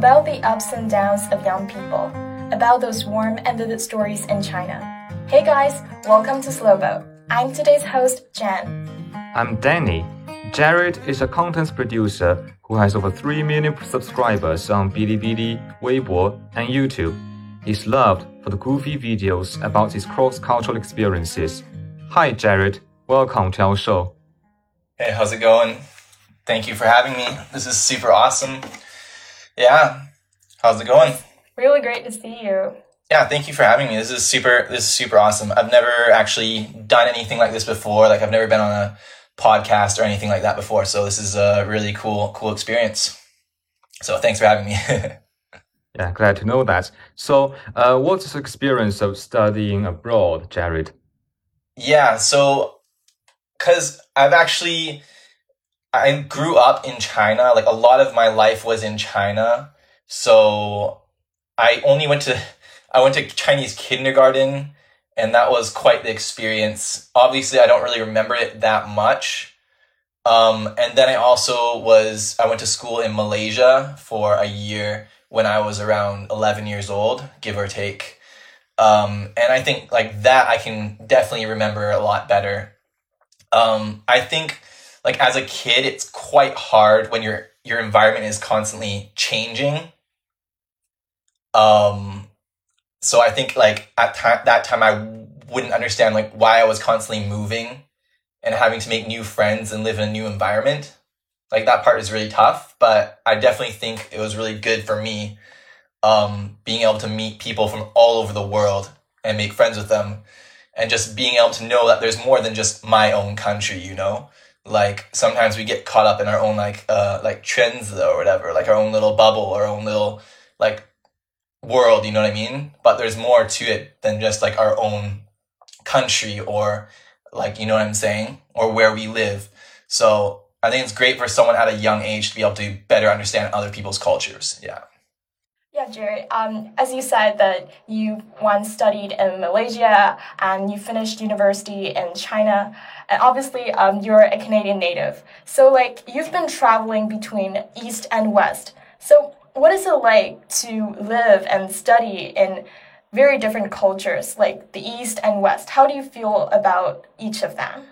about the ups and downs of young people, about those warm and vivid stories in China. Hey guys, welcome to Slowbo. I'm today's host, Jen. I'm Danny. Jared is a content producer who has over 3 million subscribers on Bilibili, Weibo, and YouTube. He's loved for the goofy videos about his cross-cultural experiences. Hi Jared, welcome to our show. Hey, how's it going? Thank you for having me. This is super awesome. Yeah, how's it going? Really great to see you. Yeah, thank you for having me. This is super. This is super awesome. I've never actually done anything like this before. Like I've never been on a podcast or anything like that before. So this is a really cool, cool experience. So thanks for having me. yeah, glad to know that. So, uh, what's the experience of studying abroad, Jared? Yeah, so because I've actually I grew up in China. Like a lot of my life was in China. So I only went to I went to Chinese kindergarten and that was quite the experience. Obviously, I don't really remember it that much. Um, and then I also was I went to school in Malaysia for a year when I was around 11 years old, give or take. Um, and I think like that I can definitely remember a lot better. Um, I think like as a kid, it's quite hard when your your environment is constantly changing. Um, so I think like at time that time I wouldn't understand like why I was constantly moving and having to make new friends and live in a new environment. Like that part is really tough, but I definitely think it was really good for me um, being able to meet people from all over the world and make friends with them and just being able to know that there's more than just my own country, you know? Like sometimes we get caught up in our own like uh like trends or whatever like our own little bubble our own little like world you know what i mean? But there's more to it than just like our own country or like you know what i'm saying? Or where we live. So i think it's great for someone at a young age to be able to better understand other people's cultures. Yeah yeah, Jerry. Um, as you said that you once studied in Malaysia and you finished university in China, and obviously um, you're a Canadian native. So like you've been traveling between East and West. So what is it like to live and study in very different cultures, like the East and West? How do you feel about each of them?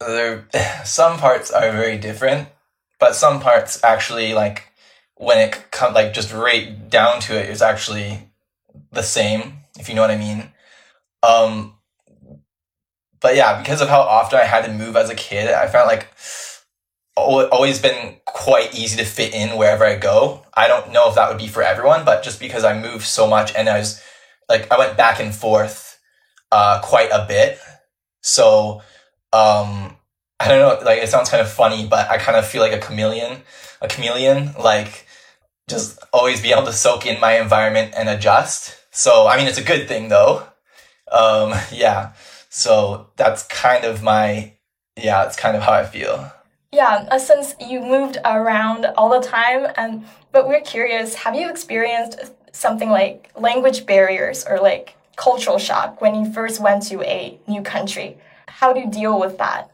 There, some parts are very different, but some parts actually like when it comes like just right down to it, it's actually the same, if you know what I mean. Um, but yeah, because of how often I had to move as a kid, I found like always been quite easy to fit in wherever I go. I don't know if that would be for everyone, but just because I moved so much and I was like I went back and forth uh, quite a bit, so um, I don't know. Like it sounds kind of funny, but I kind of feel like a chameleon. A chameleon, like just always be able to soak in my environment and adjust. So, I mean, it's a good thing though. Um, yeah. So that's kind of my, yeah, it's kind of how I feel. Yeah, uh, since you moved around all the time, and but we're curious, have you experienced something like language barriers or like cultural shock when you first went to a new country? How do you deal with that?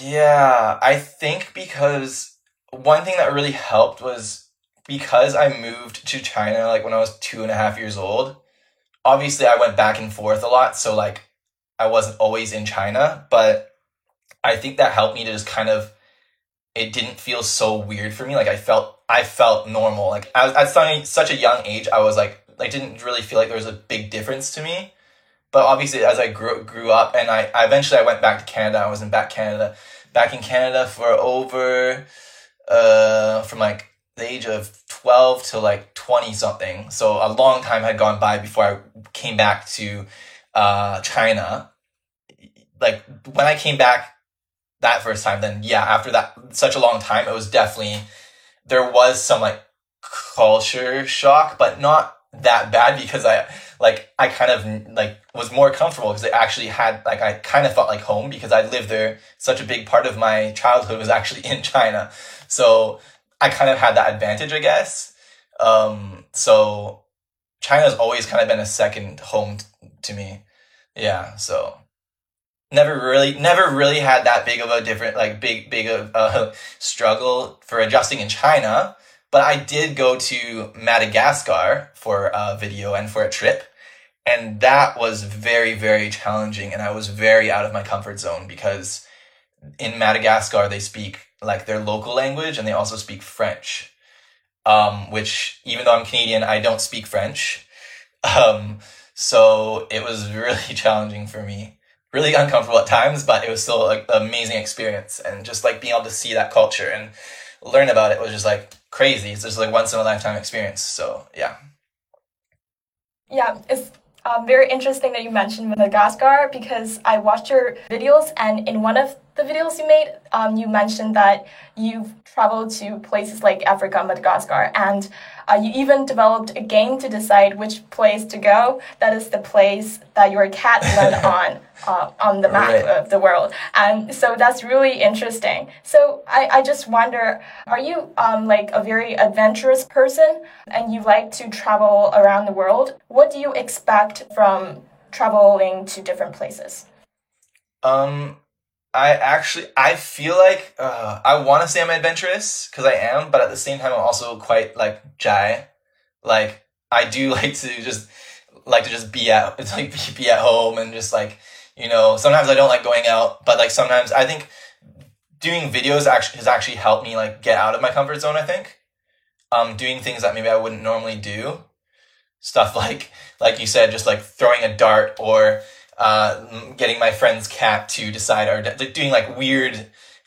Yeah, I think because one thing that really helped was because I moved to China like when I was two and a half years old. Obviously, I went back and forth a lot, so like I wasn't always in China, but I think that helped me to just kind of it didn't feel so weird for me. Like I felt I felt normal. Like I was at such a young age, I was like I didn't really feel like there was a big difference to me. But obviously, as I grew grew up, and I, I eventually I went back to Canada. I was in back Canada, back in Canada for over uh, from like the age of 12 to like 20 something. So a long time had gone by before I came back to uh, China. Like when I came back that first time, then yeah, after that, such a long time, it was definitely, there was some like culture shock, but not that bad because I, like, I kind of like was more comfortable because I actually had, like, I kind of felt like home because I lived there. Such a big part of my childhood was actually in China. So I kind of had that advantage, I guess. Um, so China's always kind of been a second home t- to me. Yeah. So never really, never really had that big of a different, like big, big of struggle for adjusting in China. But I did go to Madagascar for a video and for a trip. And that was very, very challenging. And I was very out of my comfort zone because in Madagascar, they speak like their local language and they also speak French. Um, which even though I'm Canadian, I don't speak French. Um, so it was really challenging for me. Really uncomfortable at times, but it was still an amazing experience. And just like being able to see that culture and learn about it was just like crazy. It's just like once in a lifetime experience. So yeah. Yeah, it's um, very interesting that you mentioned Madagascar because I watched your videos and in one of the videos you made, um, you mentioned that you've traveled to places like Africa, Madagascar, and uh, you even developed a game to decide which place to go. That is the place that your cat went on uh, on the map Right. of the world, and so that's really interesting. So I, I just wonder, are you um, like a very adventurous person, and you like to travel around the world? What do you expect from traveling to different places? Um, I actually I feel like uh, I want to say I'm adventurous because I am, but at the same time I'm also quite like jai. Like I do like to just like to just be at it's like be, be at home and just like you know sometimes I don't like going out, but like sometimes I think doing videos actually has actually helped me like get out of my comfort zone. I think um doing things that maybe I wouldn't normally do stuff like like you said just like throwing a dart or uh, getting my friend's cat to decide or d- doing like weird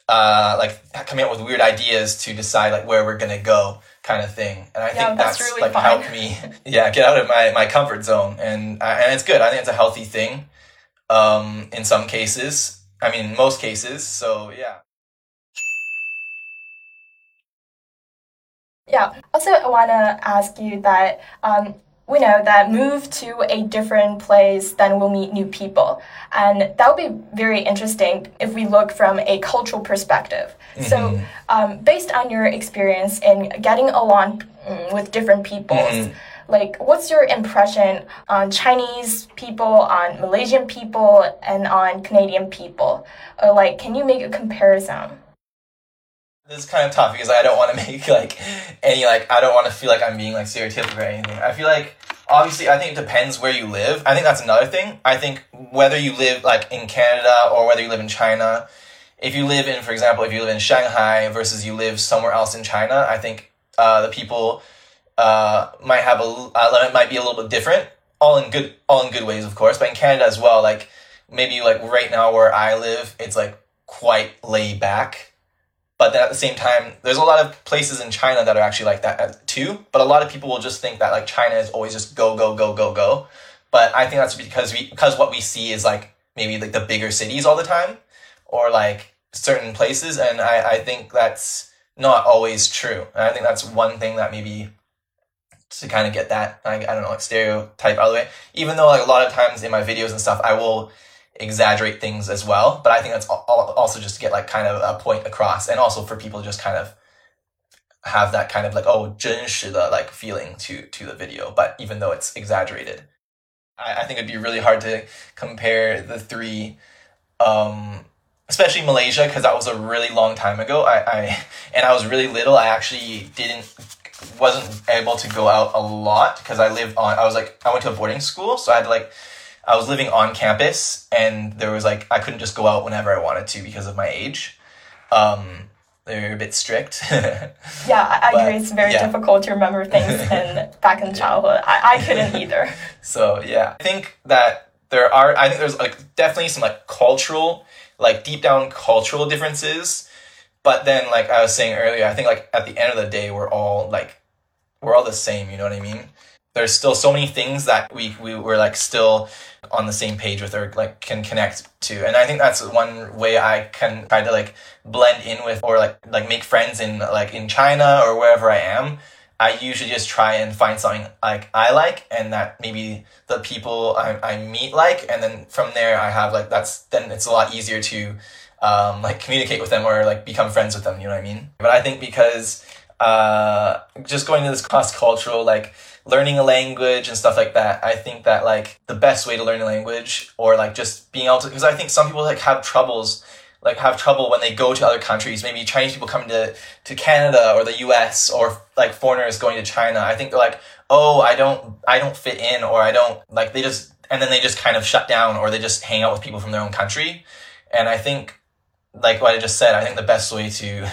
uh, like coming up with weird ideas to decide like where we're gonna go kind of thing. And i Yeah, think that's that's, really like fun. helped me yeah get out of my, my comfort zone. And and it's good. I think it's a healthy thing um, in some cases. I mean in most cases. So yeah. Yeah. Also, I want to ask you that um, we know that move to a different place, then we'll meet new people, and that would be very interesting if we look from a cultural perspective. So, um, based on your experience in getting along mm, with different peoples. Mhm. Like, what's your impression on Chinese people, on Malaysian people, and on Canadian people? Or, like, can you make a comparison? This is kind of tough because I don't want to make like any like I don't want to feel like I'm being like stereotypical or anything. I feel like obviously I think it depends where you live. I think that's another thing. I think whether you live like in Canada or whether you live in China, if you live in for example if you live in Shanghai versus you live somewhere else in China, I think uh, the people uh, might have a uh, it might be a little bit different. All in good all in good ways of course, but in Canada as well. Like maybe like right now where I live, it's like quite laid back but then at the same time there's a lot of places in china that are actually like that uh, too. But a lot of people will just think that like china is always just go go go go go. But i think that's because we because what we see is like maybe like the bigger cities all the time or like certain places. And i i think that's not always true. And i think that's one thing that maybe to kind of get that I, I don't know like stereotype out of the way. Even though like a lot of times in my videos and stuff i will exaggerate things as well. But I think that's al- al- also just to get like kind of a point across, and also for people to just kind of have that kind of like oh 真实的 like feeling to to the video. But even though it's exaggerated, I, I think it'd be really hard to compare the three. Um, especially Malaysia because that was a really long time ago. I, I and I was really little. I actually didn't wasn't able to go out a lot because I lived on. I was like I went to a boarding school, so I had to like I was living on campus, and there was like I couldn't just go out whenever I wanted to because of my age. Um, they're a bit strict. Yeah, I, But, agree. It's very yeah. difficult to remember things in back in childhood. I, I couldn't either. So yeah, I think that there are. I think there's like definitely some like cultural, like deep down cultural differences. But then, like I was saying earlier, I think like at the end of the day, we're all like we're all the same. You know what I mean? There's still so many things that we we were like still on the same page with or like can connect to, and I think that's one way I can try to like blend in with or like like make friends in like in China or wherever I am. I usually just try and find something like I like and that maybe the people I, I meet like. And then from there I have like that's then it's a lot easier to um, like communicate with them or like become friends with them you know what I mean? But I think because uh, just going to this cross cultural like learning a language and stuff like that I think that like the best way to learn a language or like just being able to because I think some people like have troubles like have trouble when they go to other countries. Maybe Chinese people coming to to Canada or the U.S. or like foreigners going to China. I think they're like, oh, I don't, I don't fit in, or I don't like. They just and then they just kind of shut down, or they just hang out with people from their own country. And I think, like what I just said, I think the best way to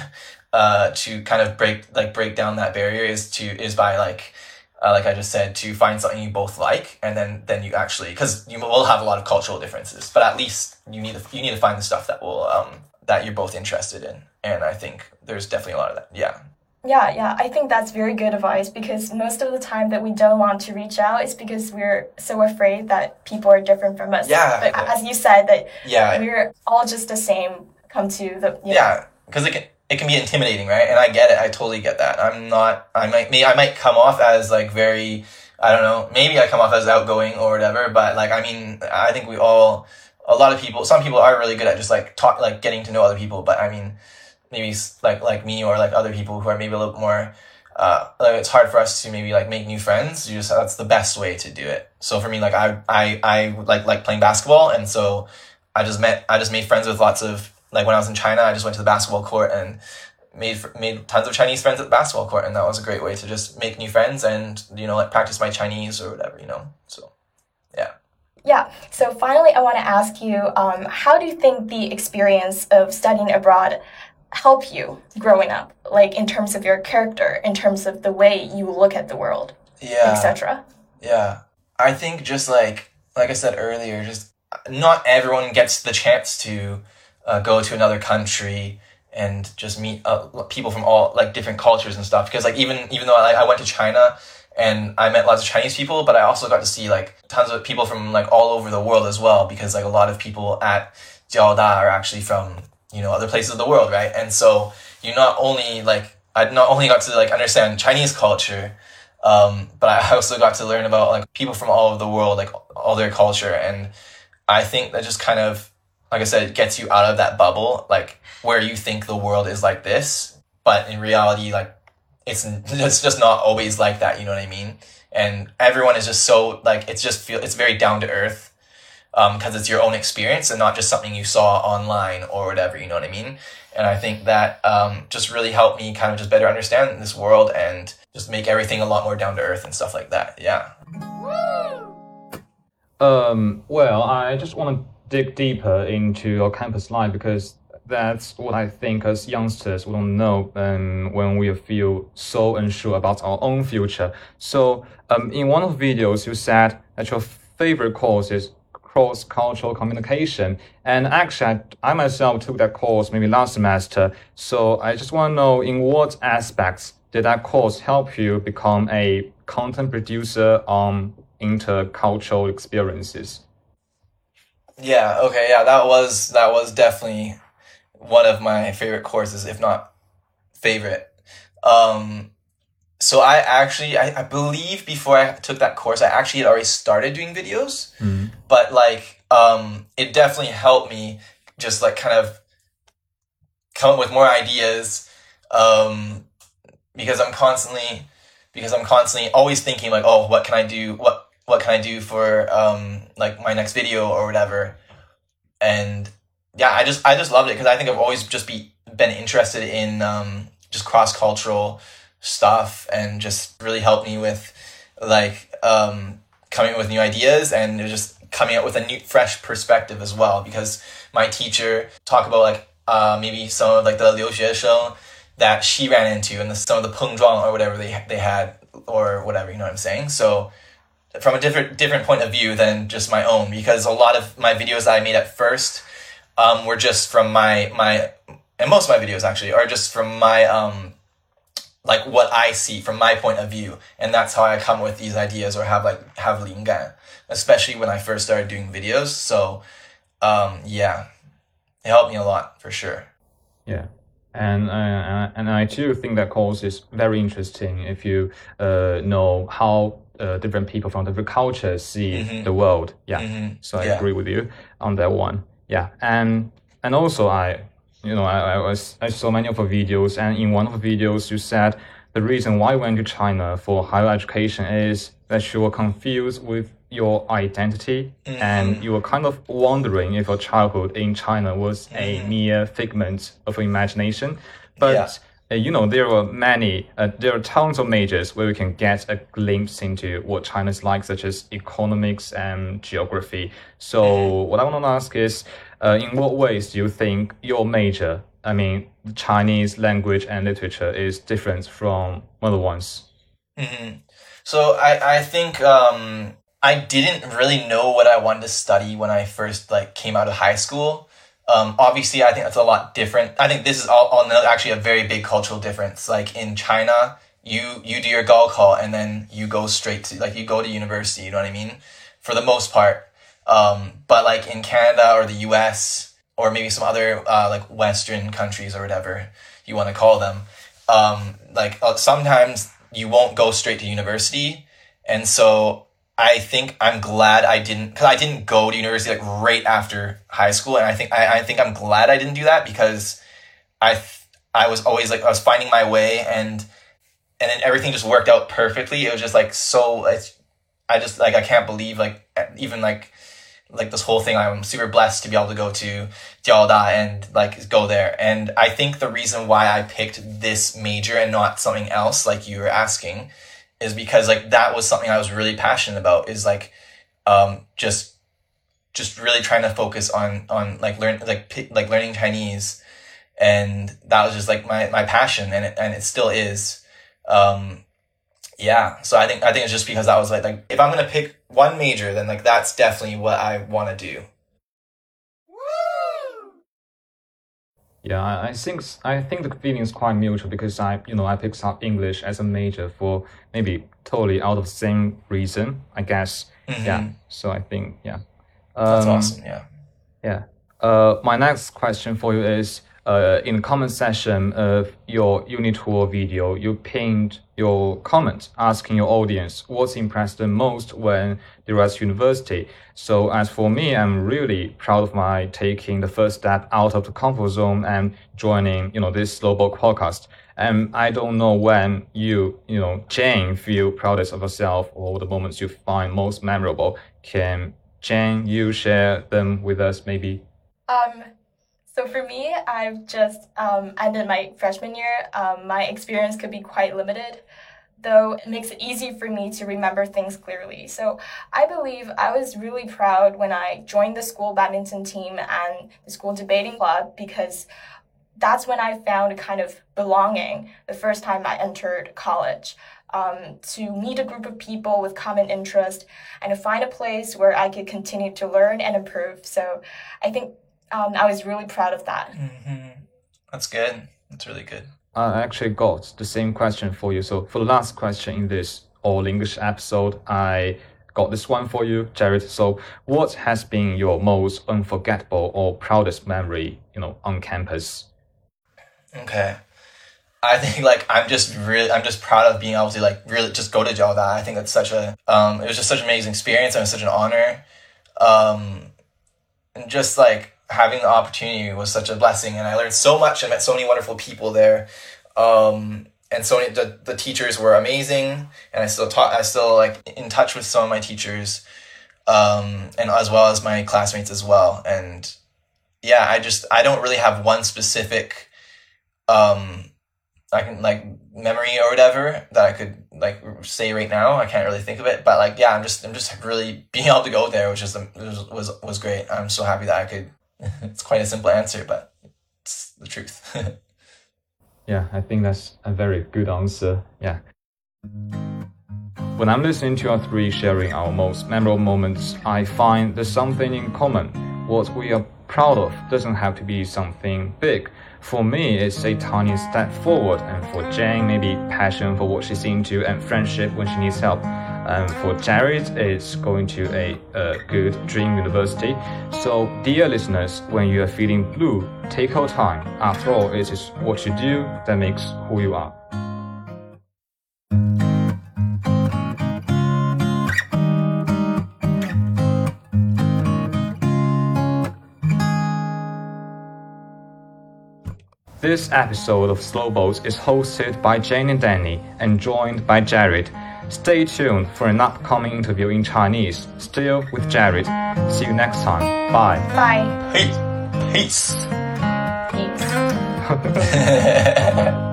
uh, to kind of break like break down that barrier is to is by like uh, like I just said, to find something you both like, and then then you actually because you will have a lot of cultural differences, but at least you need to you need to find the stuff that will um that you're both interested in, and I think there's definitely a lot of that. Yeah. Yeah, yeah, I think that's very good advice because most of the time that we don't want to reach out is because we're so afraid that people are different from us. Yeah. But as you said, that Yeah. we're all just the same. Come to the you Yeah, because it can it can be intimidating, right? And I get it. I totally get that. I'm not. I might. Me. I might come off as like very. I don't know. Maybe I come off as outgoing or whatever. But like, I mean, I think we all. A lot of people. Some people are really good at just like talk, like getting to know other people. But I mean, maybe like like me or like other people who are maybe a little more. Uh, like it's hard for us to maybe like make new friends. You just that's the best way to do it. So for me, like I I I like like playing basketball, and so I just met I just made friends with lots of like when I was in China, I just went to the basketball court and made made tons of Chinese friends at the basketball court, and that was a great way to just make new friends and you know like practice my Chinese or whatever, you know. So Yeah. Yeah. So finally, I want to ask you, um, how do you think the experience of studying abroad help you growing up, like in terms of your character, in terms of the way you look at the world, yeah, etc. yeah. I think just like like I said earlier, just not everyone gets the chance to uh, go to another country and just meet uh, people from all like different cultures and stuff. Because like even even though I, I went to China and I met lots of Chinese people, but I also got to see like tons of people from like all over the world as well. Because like a lot of people at Jiaoda are actually from you know other places of the world, right? And so you not only like I not only got to like understand Chinese culture, um, but I also got to learn about like people from all over the world, like all their culture, and I think that just kind of like I said, it gets you out of that bubble, like where you think the world is like this, but in reality, like it's it's just not always like that. You know what I mean? And everyone is just so like it's just feel it's very down to earth because it's your own experience and not just something you saw online or whatever. You know what I mean? And I think that um, just really helped me kind of just better understand this world and just make everything a lot more down to earth and stuff like that. Yeah. Um, well, I just want to dig deeper into your campus life because that's what I think as youngsters we don't know um, when we feel so unsure about our own future. So, um, in one of the videos, you said that your favorite course is cross-cultural communication, and actually, I, I myself took that course maybe last semester. So, I just want to know in what aspects did that course help you become a content producer on intercultural experiences? Yeah. Okay. Yeah. That was that was definitely one of my favorite courses, if not favorite. Um, so I actually, I, I believe before I took that course, I actually had already started doing videos, Mm. but like, um, it definitely helped me just like kind of come up with more ideas, um, because I'm constantly, because I'm constantly always thinking like, oh, what can I do? What, what can I do for, um, like my next video or whatever? And yeah, I just I just loved it because I think I've always just be been interested in um, just cross cultural stuff and just really helped me with like um, coming up with new ideas and just coming up with a new fresh perspective as well because my teacher talked about like uh, maybe some of like the Liu Xue that she ran into and the, some of the 碰撞 or whatever they they had or whatever you know what I'm saying so from a different different point of view than just my own because a lot of my videos that I made at first um, were just from my my and most of my videos actually are just from my um like what I see from my point of view. And that's how I come with these ideas or have like have 灵感 especially when I first started doing videos. So um yeah it helped me a lot for sure. Yeah. And uh, and I too think that course is very interesting if you uh, know how uh, different people from different cultures see Mhm. the world. Yeah. Mhm. So I Yeah. agree with you on that one. Yeah. And and also I you know I, I was I saw many of your videos and in one of the videos you said the reason why you went to China for higher education is that you were confused with your identity Mhm. and you were kind of wondering if your childhood in China was a mere figment of imagination. But Yeah. You know, there are many, uh, there are tons of majors where we can get a glimpse into what China's like, such as economics and geography. So, what I want to ask is, uh, in what ways do you think your major, I mean, Chinese language and literature, is different from other ones? hmm So I I think um I didn't really know what I wanted to study when I first like came out of high school. Um, obviously, I think that's a lot different. I think this is all, all actually a very big cultural difference. Like in China, you you do your Gaokao and then you go straight to like you go to university. You know what I mean? For the most part. Um, but like in Canada or the U.S. or maybe some other uh, like Western countries or whatever you want to call them, um, like uh, sometimes you won't go straight to university, and so I think I'm glad I didn't because I didn't go to university like right after high school, and I think I, I think I'm glad I didn't do that because I I was always like I was finding my way and and then everything just worked out perfectly. It was just like so it's I just like I can't believe like even like like this whole thing I'm super blessed to be able to go to Jiaoda and like go there. And I think the reason why I picked this major and not something else like you were asking is because like that was something I was really passionate about is like um just just really trying to focus on on like learn like like learning Chinese. And that was just like my my passion and it, and it still is. Um yeah. So i think i think it's just because that was like like if i'm gonna pick one major then like that's definitely what i want to do Yeah, I, think I think the feeling is quite mutual because I you know I picked up English as a major for maybe totally out of the same reason I guess. Yeah, Mhm. so I think yeah. that's Um, awesome yeah Yeah. Uh, my next question for you is uh, in the comment section of your uni tour video, you pinned your comment asking your audience what's impressed them most when they were at university. So as for me, I'm really proud of my taking the first step out of the comfort zone and joining, you know, this global podcast. And I don't know when you, you know, Jane, feel proudest of yourself or the moments you find most memorable. Can Jane, you share them with us, maybe? Um, so for me, I've just um, ended my freshman year. Um, my experience could be quite limited, though it makes it easy for me to remember things clearly. So I believe I was really proud when I joined the school badminton team and the school debating club because that's when I found a kind of belonging the first time I entered college. Um, to meet a group of people with common interest and to find a place where I could continue to learn and improve. So I think um, I was really proud of that. hmm that's good that's really good I actually got the same question for you. So for the last question in this all English episode, I got this one for you, Jared. So what has been your most unforgettable or proudest memory, you know, on campus? Okay. I think like I'm just really I'm just proud of being able to like really just go to Jiaoda. I think that's such a um it was just such an amazing experience and it was such an honor. Um and just like having the opportunity was such a blessing and I learned so much and met so many wonderful people there. Um and so many, the, the teachers were amazing and I still taught I still like in touch with some of my teachers um and as well as my classmates as well and yeah I just I don't really have one specific um I can like memory or whatever that I could like say right now. I can't really think of it, but like yeah, I'm just I'm just really being able to go there, which is was was was great. I'm so happy that I could. It's quite a simple answer, but it's the truth. Yeah, I think that's a very good answer. Yeah. When I'm listening to our three sharing our most memorable moments, I find there's something in common. What we are proud of doesn't have to be something big. For me, it's a tiny step forward, and for Jane, maybe passion for what she's into and friendship when she needs help. And for Jared, it's going to a, a good dream university. So, dear listeners, when you are feeling blue, take your time. After all, it is what you do that makes who you are. This episode of Slow Boats is hosted by Jane and Danny and joined by Jared. Stay tuned for an upcoming interview in Chinese, still with Jared. See you next time. Bye. Bye. Peace. Peace. Peace.